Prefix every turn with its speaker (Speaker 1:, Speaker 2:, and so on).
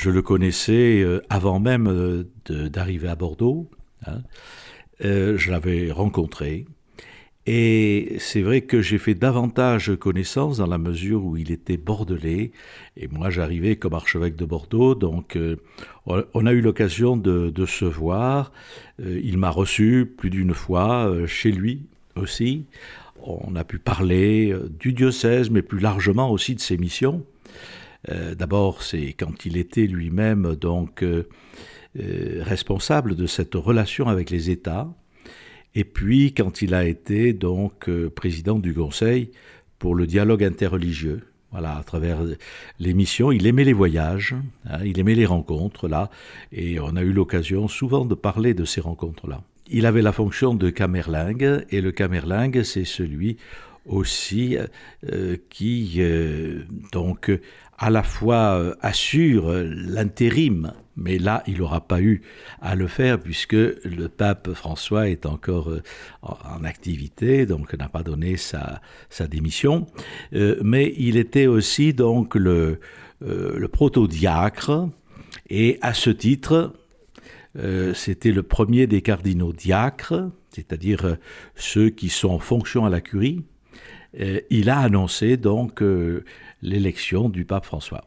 Speaker 1: Je le connaissais avant même d'arriver à Bordeaux. Hein. je l'avais rencontré. Et c'est vrai que j'ai fait davantage connaissance dans la mesure où il était bordelais et moi j'arrivais comme archevêque de Bordeaux, donc euh, on a eu l'occasion de, se voir. Euh, il m'a reçu plus d'une fois euh, chez lui aussi. On a pu parler du diocèse, mais plus largement aussi de ses missions. D'abord, c'est quand il était lui-même donc responsable de cette relation avec les États et puis quand il a été donc euh, président du Conseil pour le dialogue interreligieux. Voilà, à travers l'émission, il aimait les voyages, hein, il aimait les rencontres, là, et on a eu l'occasion souvent de parler de ces rencontres-là. Il avait la fonction de camerlingue, et le camerlingue, c'est celui aussi euh, qui euh, donc à la fois assure l'intérim mais là, il n'aura pas eu à le faire puisque le pape François est encore euh, en activité, donc n'a pas donné sa, démission. Euh, mais il était aussi donc le, euh, le proto-diacre, et à ce titre, c'était le premier des cardinaux diacres, c'est-à-dire ceux qui sont en fonction à la curie. Il a annoncé donc l'élection du pape François.